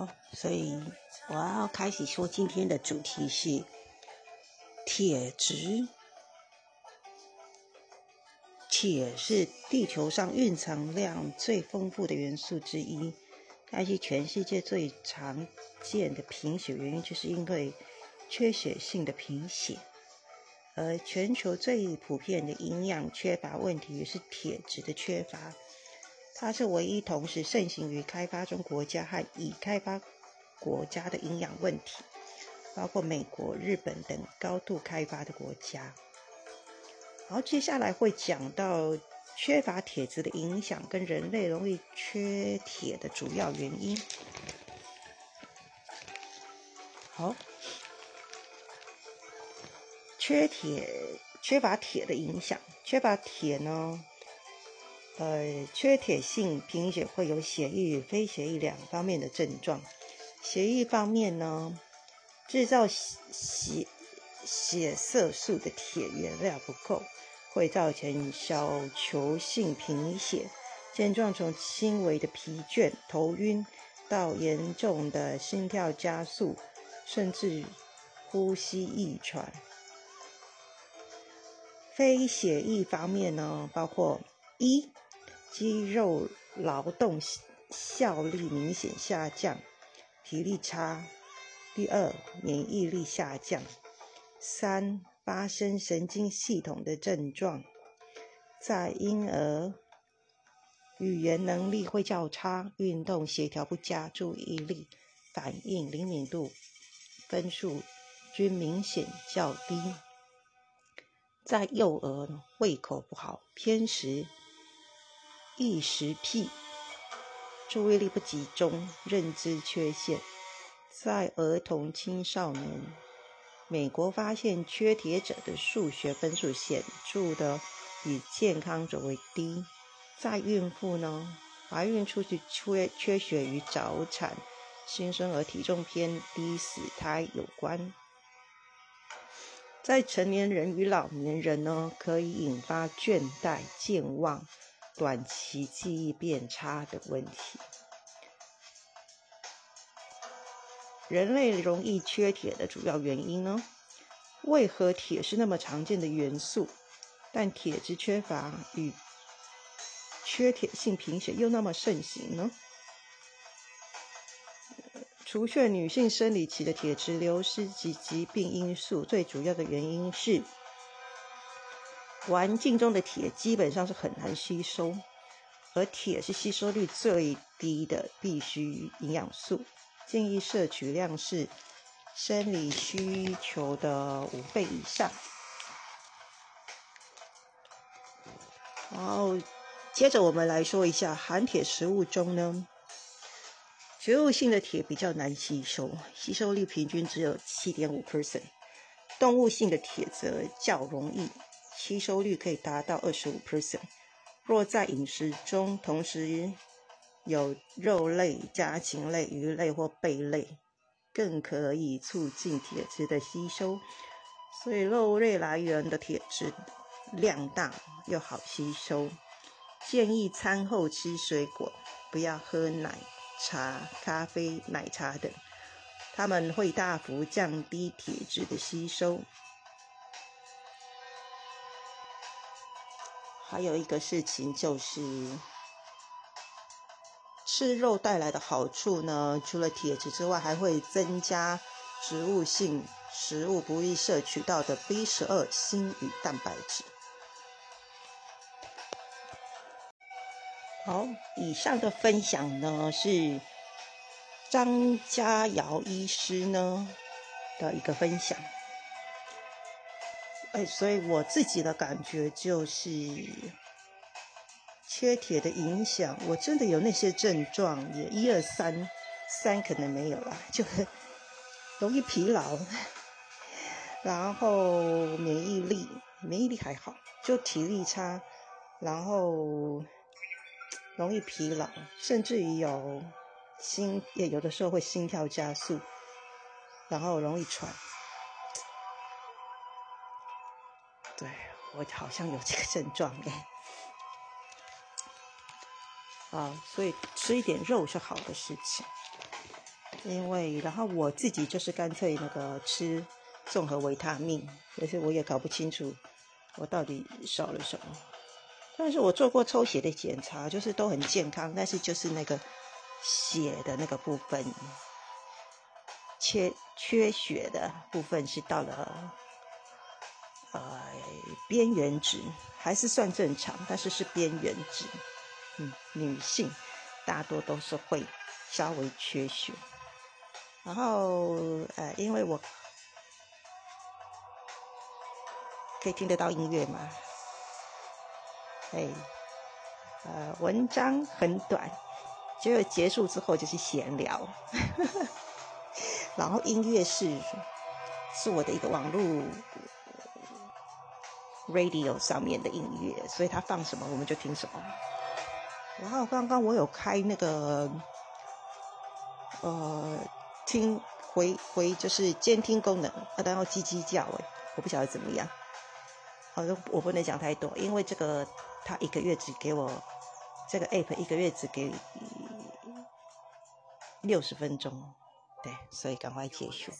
好，所以我要开始说今天的主题是铁质。铁是地球上蕴藏量最丰富的元素之一，但是全世界最常见的贫血原因，就是因为缺血性的贫血。而全球最普遍的营养缺乏问题是铁质的缺乏。它是唯一同时盛行于开发中国家和已开发国家的营养问题，包括美国、日本等高度开发的国家。好，接下来会讲到缺乏铁质的影响跟人类容易缺铁的主要原因。好，缺铁、缺乏铁的影响，缺乏铁呢？呃，缺铁性贫血会有血液与非血液两方面的症状。血液方面呢，制造血血色素的铁原料不够，会造成小球性贫血，症状从轻微的疲倦、头晕到严重的心跳加速，甚至呼吸易喘。非血液方面呢，包括一。肌肉劳动效力明显下降，体力差。第二，免疫力下降。三，发生神经系统的症状，在婴儿，语言能力会较差，运动协调不佳，注意力、反应灵敏度分数均明显较低。在幼儿，胃口不好，偏食。异食癖、注意力不集中、认知缺陷，在儿童青少年，美国发现缺铁者的数学分数显著的比健康者为低。在孕妇呢，怀孕初期缺缺血与早产、新生儿体重偏低、死胎有关。在成年人与老年人呢，可以引发倦怠、健忘。短期记忆变差的问题。人类容易缺铁的主要原因呢？为何铁是那么常见的元素，但铁质缺乏与缺铁性贫血又那么盛行呢？除却女性生理期的铁质流失及疾病因素，最主要的原因是。环境中的铁基本上是很难吸收，而铁是吸收率最低的必需营养素，建议摄取量是生理需求的五倍以上。然后接着我们来说一下含铁食物中呢，植物性的铁比较难吸收，吸收率平均只有七点五 percent，动物性的铁则较容易。吸收率可以达到二十五 percent。若在饮食中同时有肉类、家禽类、鱼类或贝类，更可以促进铁质的吸收。所以肉类来源的铁质量大又好吸收。建议餐后吃水果，不要喝奶茶、咖啡、奶茶等，它们会大幅降低铁质的吸收。还有一个事情就是，吃肉带来的好处呢，除了铁质之外，还会增加植物性食物不易摄取到的 B 十二、锌与蛋白质。好，以上的分享呢是张家尧医师呢的一个分享。哎，所以我自己的感觉就是，缺铁的影响，我真的有那些症状，也一二三，三可能没有啦，就容易疲劳，然后免疫力，免疫力还好，就体力差，然后容易疲劳，甚至于有心，也有的时候会心跳加速，然后容易喘。对我好像有这个症状哎，啊，所以吃一点肉是好的事情。因为然后我自己就是干脆那个吃综合维他命，可是我也搞不清楚我到底少了什么。但是我做过抽血的检查，就是都很健康，但是就是那个血的那个部分，缺缺血的部分是到了边缘值，还是算正常，但是是边缘值。嗯，女性大多都是会稍微缺血。然后呃，因为我可以听得到音乐吗？哎，呃，文章很短，就结束之后就是闲聊，然后音乐是是我的一个网络 radio 上面的音乐，所以他放什么我们就听什么。然后刚刚我有开那个呃听回回就是监听功能，啊然后叽叽叫哎，我不晓得怎么样，好像我不能讲太多，因为这个。他一个月只给我这个 app 一个月只给六十分钟，对，所以赶快结束。